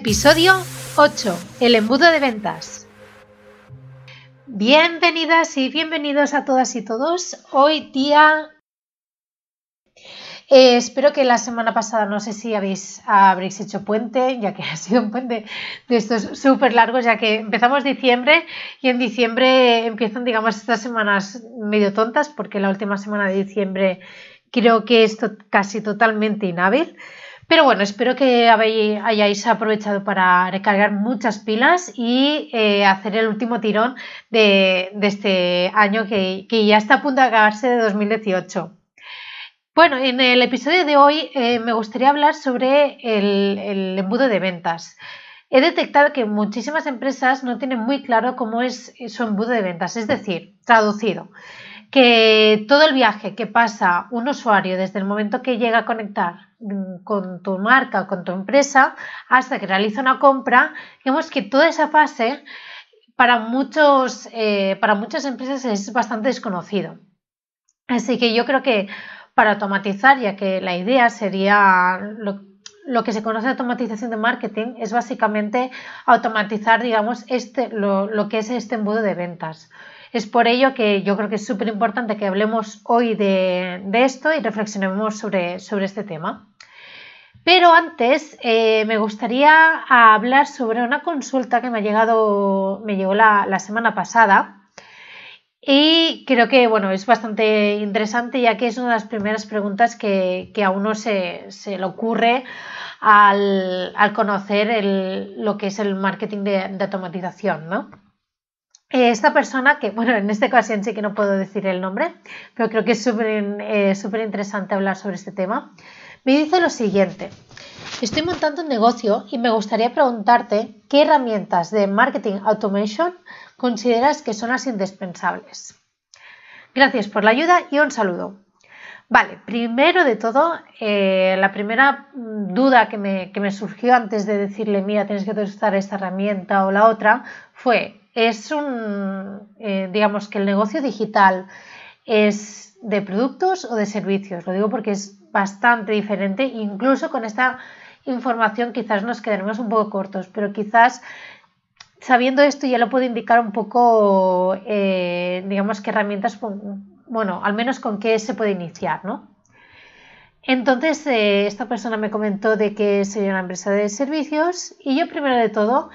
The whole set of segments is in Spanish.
Episodio 8. El embudo de ventas. Bienvenidas y bienvenidos a todas y todos. Hoy día... Eh, espero que la semana pasada, no sé si habéis, habréis hecho puente, ya que ha sido un puente de estos súper largos, ya que empezamos diciembre y en diciembre empiezan, digamos, estas semanas medio tontas, porque la última semana de diciembre creo que es casi totalmente inhábil. Pero bueno, espero que hayáis aprovechado para recargar muchas pilas y eh, hacer el último tirón de, este año que, ya está a punto de acabarse de 2018. Bueno, en el episodio de hoy eh, me gustaría hablar sobre el, embudo de ventas. He detectado que muchísimas empresas no tienen muy claro cómo es su embudo de ventas, es decir, traducido que todo el viaje que pasa un usuario desde el momento que llega a conectar Mm, con tu marca, con tu empresa, hasta que realiza una compra, vemos que toda esa fase para, muchos, eh, para muchas empresas es bastante desconocido. Así que yo creo que para automatizar, ya que la idea sería lo, que se conoce de automatización de marketing, es básicamente automatizar, digamos, este, lo, lo que es este embudo de ventas. Es por ello que yo creo que es súper importante que hablemos hoy de, esto y reflexionemos sobre, sobre este tema. Pero antes eh, me gustaría hablar sobre una consulta que me ha llegado, me llegó la, semana pasada y creo que bueno, es bastante interesante ya que es una de las primeras preguntas que, a uno se, le ocurre al, conocer lo que es el marketing de, de automatización, ¿no? Eh, esta persona, que bueno, en esta ocasión sí que no puedo decir el nombre, pero creo que es eh, súper interesante hablar sobre este tema, me dice lo siguiente. Estoy montando un negocio y me gustaría preguntarte qué herramientas de marketing automation consideras que son las indispensables. Gracias por la ayuda y un saludo. Vale, primero de todo, eh, la primera duda que me, que me surgió antes de decirle, mira, tienes que usar esta herramienta o la otra, fue, es un, eh, digamos que el negocio digital es de productos o de servicios. Lo digo porque es bastante diferente. Incluso con esta información quizás nos quedaremos un poco cortos, pero quizás sabiendo esto ya lo puedo indicar un poco, eh, digamos, qué herramientas, bueno, al menos con qué se puede iniciar, ¿no? Entonces, eh, esta persona me comentó de que sería una empresa de servicios y yo primero de todo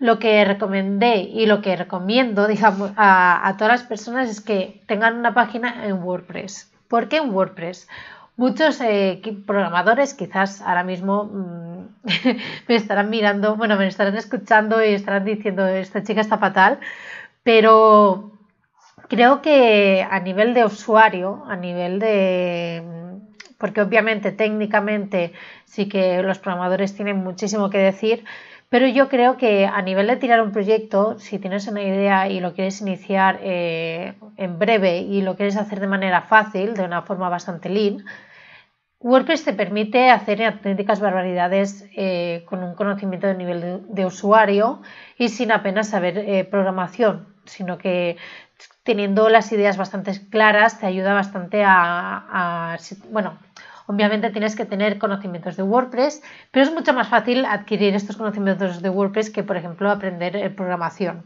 lo que recomendé y lo que recomiendo digamos, a, todas las personas es que tengan una página en WordPress. ¿Por qué en WordPress? Muchos eh, programadores quizás ahora mismo mm, me estarán mirando, bueno, me estarán escuchando y estarán diciendo, esta chica está fatal, pero creo que a nivel de usuario, a nivel de... porque obviamente técnicamente sí que los programadores tienen muchísimo que decir, pero yo creo que a nivel de tirar un proyecto, si tienes una idea y lo quieres iniciar eh, en breve y lo quieres hacer de manera fácil, de una forma bastante lean, WordPress te permite hacer auténticas barbaridades eh, con un conocimiento de nivel de, usuario y sin apenas saber eh, programación, sino que teniendo las ideas bastante claras te ayuda bastante a, a bueno, Obviamente tienes que tener conocimientos de WordPress, pero es mucho más fácil adquirir estos conocimientos de WordPress que, por ejemplo, aprender eh, programación.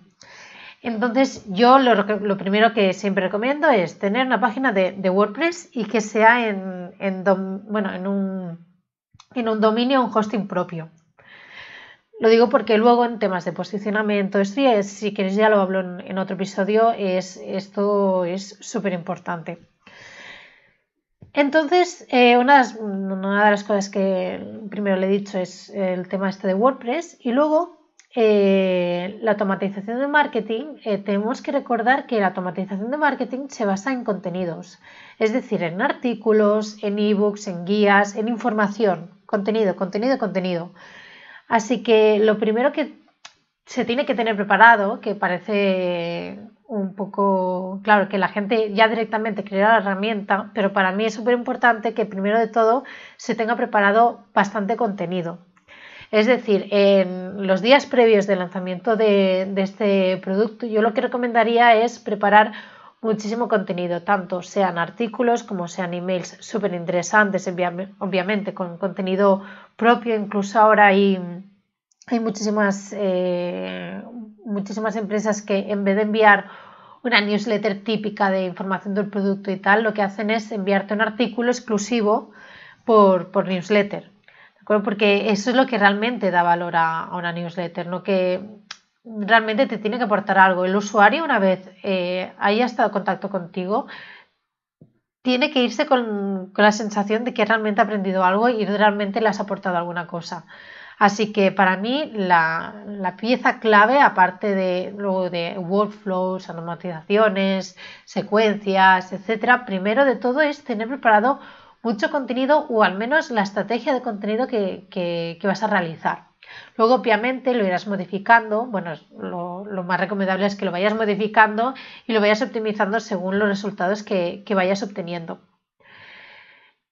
Entonces, yo lo, primero que siempre recomiendo es tener una página de, WordPress y que sea en, en, un, en un dominio, un hosting propio. Lo digo porque luego en temas de posicionamiento, esto si quieres ya lo hablo en, en otro episodio, es, esto es súper importante. Entonces, eh, una, de las, cosas que primero le he dicho es el tema este de WordPress y luego eh, la automatización de marketing. Eh, tenemos que recordar que la automatización de marketing se basa en contenidos, es decir, en artículos, en ebooks, en guías, en información, contenido, contenido, contenido. Así que lo primero que se tiene que tener preparado, que parece un poco, claro, que la gente ya directamente crea la herramienta, pero para mí es súper importante que primero de todo se tenga preparado bastante contenido. Es decir, en los días previos del lanzamiento de, este producto, yo lo que recomendaría es preparar muchísimo contenido, tanto sean artículos como sean emails súper interesantes, obviamente con contenido propio, incluso ahora hay hay muchísimas, eh, muchísimas empresas que en vez de enviar una newsletter típica de información del producto y tal, lo que hacen es enviarte un artículo exclusivo por, por newsletter. Porque eso es lo que realmente da valor a, una newsletter, no que realmente te tiene que aportar algo. El usuario, una vez eh, haya estado en contacto contigo, tiene que irse con, con, la sensación de que realmente ha aprendido algo y realmente le has aportado alguna cosa. Así que para mí la, pieza clave, aparte de de workflows, automatizaciones, secuencias, etcétera, primero de todo es tener preparado mucho contenido o al menos la estrategia de contenido que, vas a realizar. Luego, obviamente, lo irás modificando. Bueno, lo, más recomendable es que lo vayas modificando y lo vayas optimizando según los resultados que, vayas obteniendo.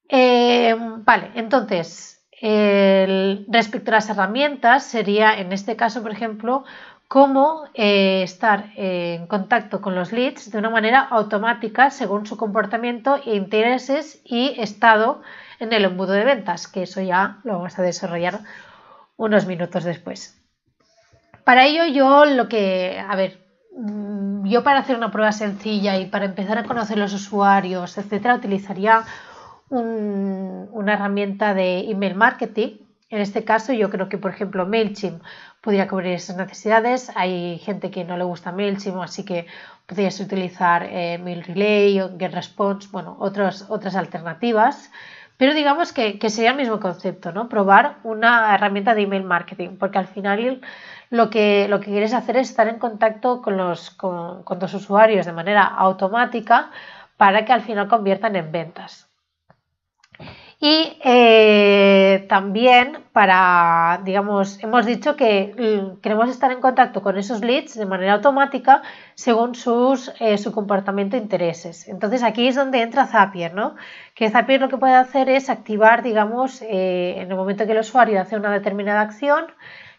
Eh, vale, entonces, respecto a las herramientas, sería en este caso, por ejemplo, cómo eh, estar en contacto con los leads de una manera automática según su comportamiento, intereses y estado en el embudo de ventas, que eso ya lo vamos a desarrollar unos minutos después. Para ello yo lo que, a ver, mm, yo para hacer una prueba sencilla y para empezar a conocer los usuarios, etcétera, utilizaría una herramienta de email marketing. En este caso, yo creo que, por ejemplo, MailChimp podría cubrir esas necesidades. Hay gente que no le gusta MailChimp, así que podrías utilizar eh, MailRelay o GetResponse, bueno, otras otras alternativas. Pero digamos que, sería el mismo concepto, ¿no? Probar una herramienta de email marketing, porque al final lo que, lo que quieres hacer es estar en contacto con los, con, con los usuarios de manera automática para que al final conviertan en ventas. Y eh, también para, digamos, hemos dicho que mm, queremos estar en contacto con esos leads de manera automática según sus, eh, su comportamiento e intereses. Entonces aquí es donde entra Zapier, ¿no? Que Zapier lo que puede hacer es activar, digamos, eh, en el momento que el usuario hace una determinada acción,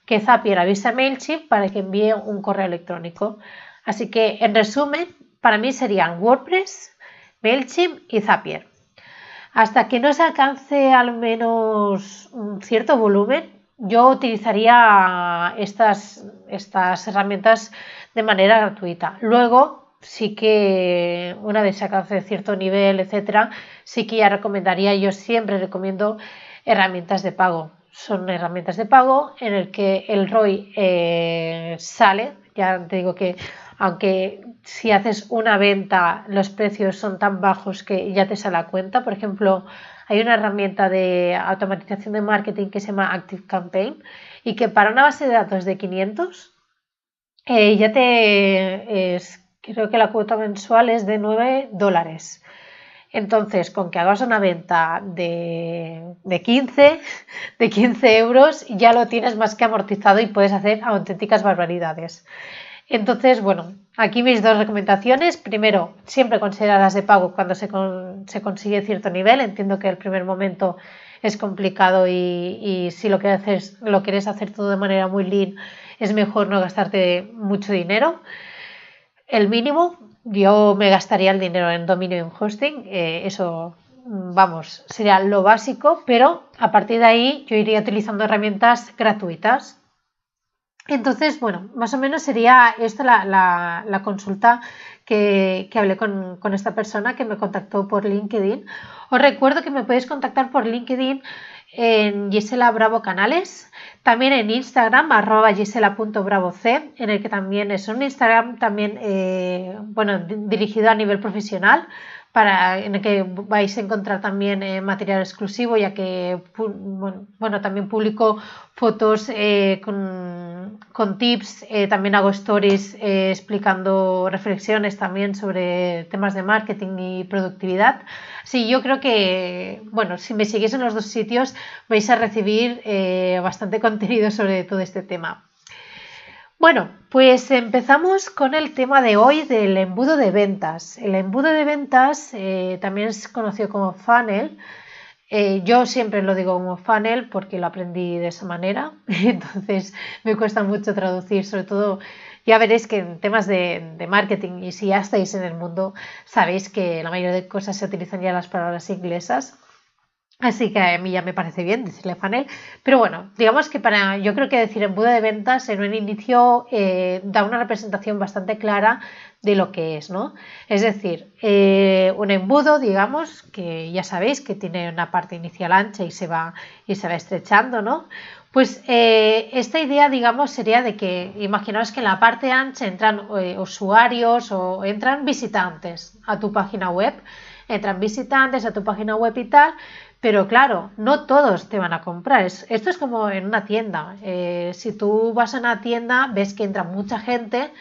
que Zapier avisa a MailChimp para que envíe un correo electrónico. Así que, en resumen, para mí serían WordPress, MailChimp y Zapier. Hasta que no se alcance al menos un cierto volumen, yo utilizaría estas, estas herramientas de manera gratuita. Luego, sí que una vez se alcance cierto nivel, etcétera, sí que ya recomendaría, yo siempre recomiendo herramientas de pago. Son herramientas de pago en el que el ROI eh, sale, ya te digo que aunque si haces una venta los precios son tan bajos que ya te sale a cuenta. Por ejemplo, hay una herramienta de automatización de marketing que se llama Active Campaign y que para una base de datos de 500 eh, ya te es, creo que la cuota mensual es de 9 dólares. Entonces, con que hagas una venta de, de, 15, de 15 euros, ya lo tienes más que amortizado y puedes hacer auténticas barbaridades. Entonces, bueno, aquí mis dos recomendaciones. Primero, siempre considerarlas de pago cuando se, consigue cierto nivel. Entiendo que el primer momento es complicado y, si lo, que haces, lo quieres hacer todo de manera muy lean, es mejor no gastarte mucho dinero. El mínimo, yo me gastaría el dinero en dominio y en hosting. Eh, eso, vamos, sería lo básico, pero a partir de ahí yo iría utilizando herramientas gratuitas entonces, bueno, más o menos sería esta la, consulta que, hablé con, esta persona que me contactó por LinkedIn. Os recuerdo que me podéis contactar por LinkedIn en Gisela Bravo Canales, también en Instagram, arroba gisela.bravoc, en el que también es un Instagram también, eh, bueno, dirigido a nivel profesional, para, en el que vais a encontrar también eh, material exclusivo, ya que bueno, también publico fotos eh, con, con, tips, eh, también hago stories explicando reflexiones también sobre temas de marketing y productividad. Sí, yo creo que, bueno, si me seguís en los dos sitios vais a recibir bastante contenido sobre todo este tema. Bueno, pues empezamos con el tema de hoy del embudo de ventas. El embudo de ventas eh, también es conocido como funnel. Eh, yo siempre lo digo como funnel porque lo aprendí de esa manera, entonces me cuesta mucho traducir, sobre todo ya veréis que en temas de, de, marketing y si ya estáis en el mundo, sabéis que la mayoría de cosas se utilizan ya las palabras inglesas. Así que a mí ya me parece bien decirle funnel. Pero bueno, digamos que para, yo creo que decir embudo de ventas en un inicio eh, da una representación bastante clara de lo que es, ¿no? Es decir, eh, un embudo, digamos, que ya sabéis que tiene una parte inicial ancha y se va, y se va estrechando, ¿no? Pues eh, esta idea, digamos, sería de que imaginaos que en la parte ancha entran usuarios o entran visitantes a tu página web, entran visitantes a tu página web y tal, pero claro, no todos te van a comprar. esto es como en una tienda. Eh, si tú vas a una tienda, ves que entra mucha gente,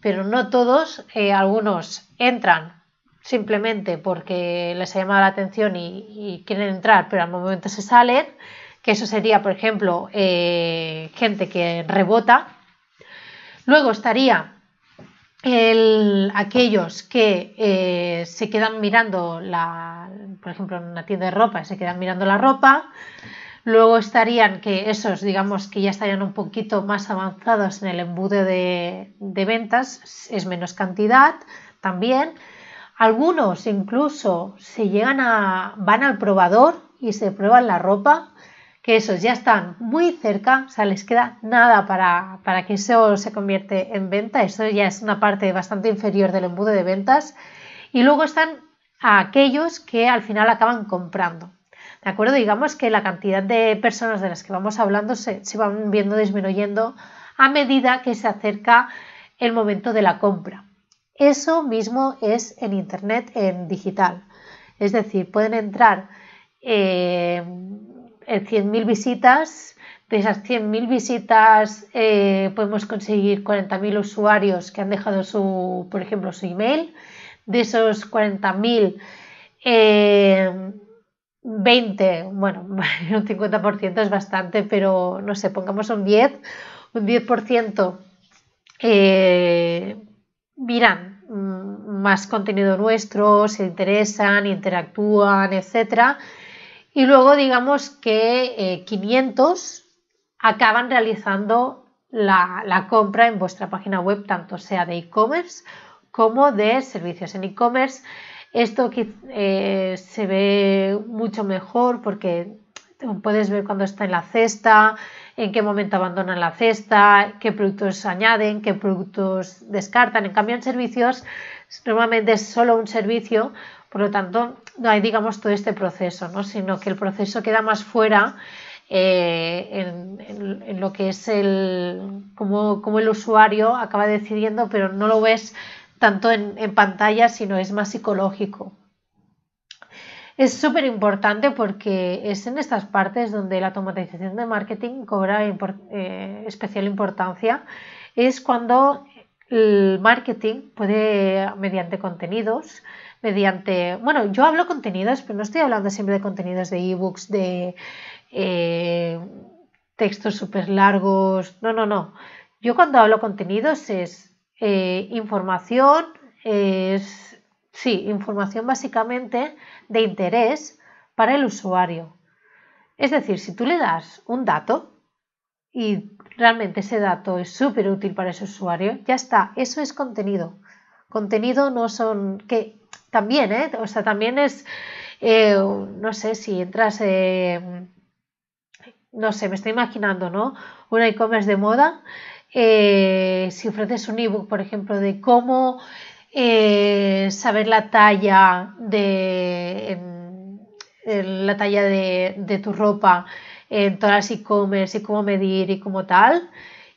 pero no todos, eh, algunos entran simplemente porque les ha llamado la atención y, quieren entrar, pero al momento se salen, que eso sería, por ejemplo, eh, gente que rebota. Luego estaría el, aquellos que se quedan mirando, la, por ejemplo, en una tienda de ropa, se quedan mirando la ropa. Luego estarían que esos, digamos, que ya estarían un poquito más avanzados en el embudo de, de ventas, es menos cantidad también. Algunos incluso se llegan a, van al probador y se prueban la ropa que esos ya están muy cerca, o sea, les queda nada para, que eso se convierte en venta, eso ya es una parte bastante inferior del embudo de ventas. Y luego están aquellos que al final acaban comprando. ¿De acuerdo? Digamos que la cantidad de personas de las que vamos hablando se, van viendo disminuyendo a medida que se acerca el momento de la compra. Eso mismo es en Internet, en digital. Es decir, pueden entrar eh, 100.000 visitas. De esas 100.000 visitas eh, podemos conseguir 40.000 usuarios que han dejado su, por ejemplo, su email. De esos 40.000, 20, eh, bueno, un 50% es bastante, pero no sé, pongamos un 10, un 10% eh, miran mm, más contenido nuestro, se interesan, interactúan, etcétera. Y luego digamos que 500 eh, acaban realizando la, compra en vuestra página web, tanto sea de e-commerce como de servicios en e-commerce. Esto eh, se ve mucho mejor porque puedes ver cuando está en la cesta, en qué momento abandonan la cesta, qué productos añaden, qué productos descartan. En cambio, en servicios normalmente es solo un servicio por lo tanto, no hay, digamos, todo este proceso, ¿no? sino que el proceso queda más fuera eh, en, lo que es el, como, el usuario acaba decidiendo, pero no lo ves tanto en, pantalla, sino es más psicológico. Es súper importante porque es en estas partes donde la automatización de marketing cobra eh, especial importancia. Es cuando el marketing puede, mediante contenidos, mediante, bueno, yo hablo contenidos, pero no estoy hablando siempre de contenidos de ebooks, de eh, textos súper largos, no, no, no. Yo cuando hablo contenidos es eh, información, es, sí, información básicamente de interés para el usuario. Es decir, si tú le das un dato y realmente ese dato es súper útil para ese usuario, ya está, eso es contenido. Contenido no son que también, ¿eh? O sea, también es, eh, no sé, si entras, no sé, me estoy imaginando, ¿no? Un e-commerce de moda, eh, si ofreces un ebook, por ejemplo, de cómo eh, saber la talla de, la talla de, tu ropa en todas las e-commerce y cómo medir y cómo tal,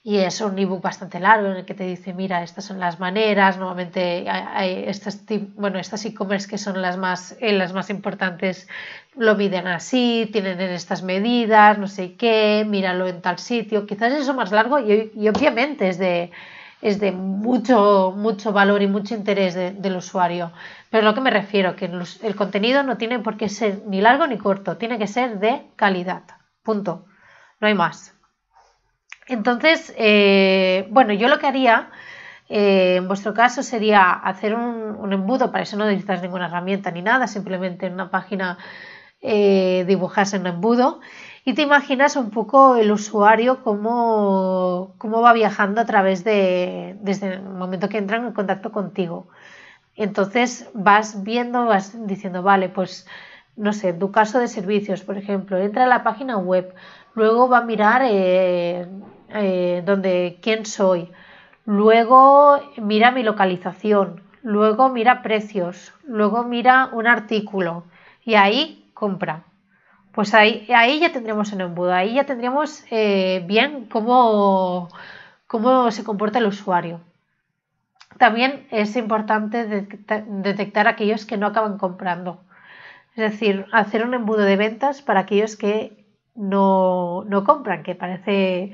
y es un ebook bastante largo en el que te dice, mira, estas son las maneras, nuevamente hay estas, bueno, estas e-commerce que son las más, eh, las más importantes lo miden así, tienen en estas medidas, no sé qué, míralo en tal sitio, quizás eso más largo y, obviamente es de, es de mucho, mucho valor y mucho interés del usuario. Pero a lo que me refiero, que el contenido no tiene por qué ser ni largo ni corto, tiene que ser de calidad, punto, no hay más. Entonces, eh, bueno, yo lo que haría eh, en vuestro caso sería hacer un, embudo, para eso no necesitas ninguna herramienta ni nada, simplemente en una página eh, dibujas en un embudo y te imaginas un poco el usuario cómo, cómo va viajando a través de, desde el momento que entran en contacto contigo. Entonces vas viendo, vas diciendo, vale, pues no sé, tu caso de servicios, por ejemplo, entra a la página web, luego va a mirar eh, eh, donde, quién soy, luego mira mi localización, luego mira precios, luego mira un artículo y ahí compra. Pues ahí, ahí ya tendremos un embudo, ahí ya tendríamos eh, bien cómo, cómo se comporta el usuario. También es importante detectar aquellos que no acaban comprando. Es decir, hacer un embudo de ventas para aquellos que no, compran, que parece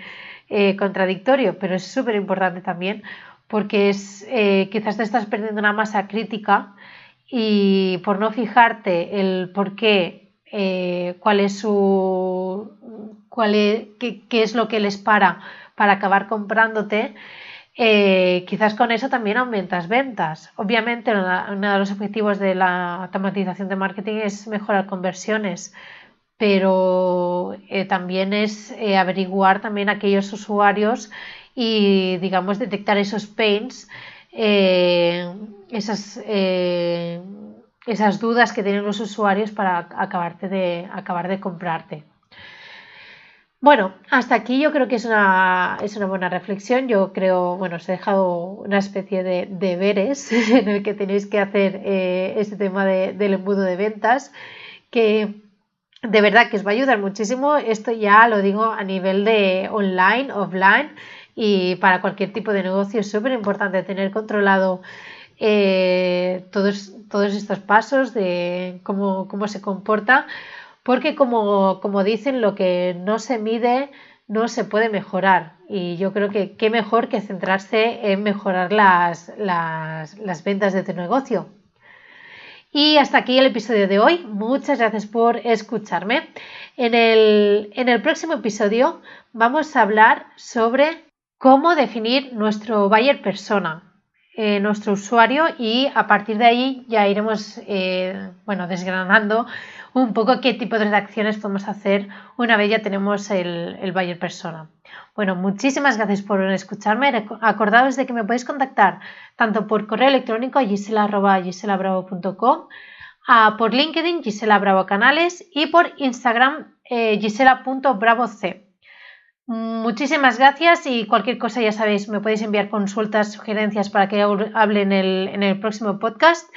eh, contradictorio, pero es súper importante también porque es, eh, quizás te estás perdiendo una masa crítica y por no fijarte el por qué, eh, cuál es su, cuál es, qué, es lo que les para para acabar comprándote, quizás con eso también aumentas ventas. Obviamente, uno de los objetivos de la automatización de marketing es mejorar conversiones, pero eh, también es eh, averiguar también aquellos usuarios y, digamos, detectar esos pains, esas, esas dudas que tienen los usuarios para acabarte de, acabar de comprarte. Bueno, hasta aquí yo creo que es una, es una buena reflexión. Yo creo, bueno, os he dejado una especie de deberes en el que tenéis que hacer eh, este tema del embudo de ventas, que de verdad que os va a ayudar muchísimo. Esto ya lo digo a nivel de online, offline y para cualquier tipo de negocio es súper importante tener controlado eh, todos, todos estos pasos de cómo, cómo se comporta porque como, dicen, lo que no se mide no se puede mejorar. Y yo creo que qué mejor que centrarse en mejorar las, ventas de tu negocio. Y hasta aquí el episodio de hoy. Muchas gracias por escucharme. En el, en el próximo episodio vamos a hablar sobre cómo definir nuestro buyer persona, eh, nuestro usuario y a partir de ahí ya iremos eh, bueno, desgranando un poco qué tipo de acciones podemos hacer una vez ya tenemos el, el buyer persona. Bueno, muchísimas gracias por escucharme. Acordaos de que me podéis contactar tanto por correo electrónico a gisela.giselabravo.com, por LinkedIn Gisela Bravo Canales y por Instagram eh, gisela.bravoc. Muchísimas gracias y cualquier cosa ya sabéis, me podéis enviar consultas, sugerencias para que hable en el, en el próximo podcast.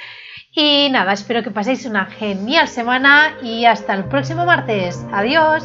Y nada, espero que paséis una genial semana y hasta el próximo martes. Adiós.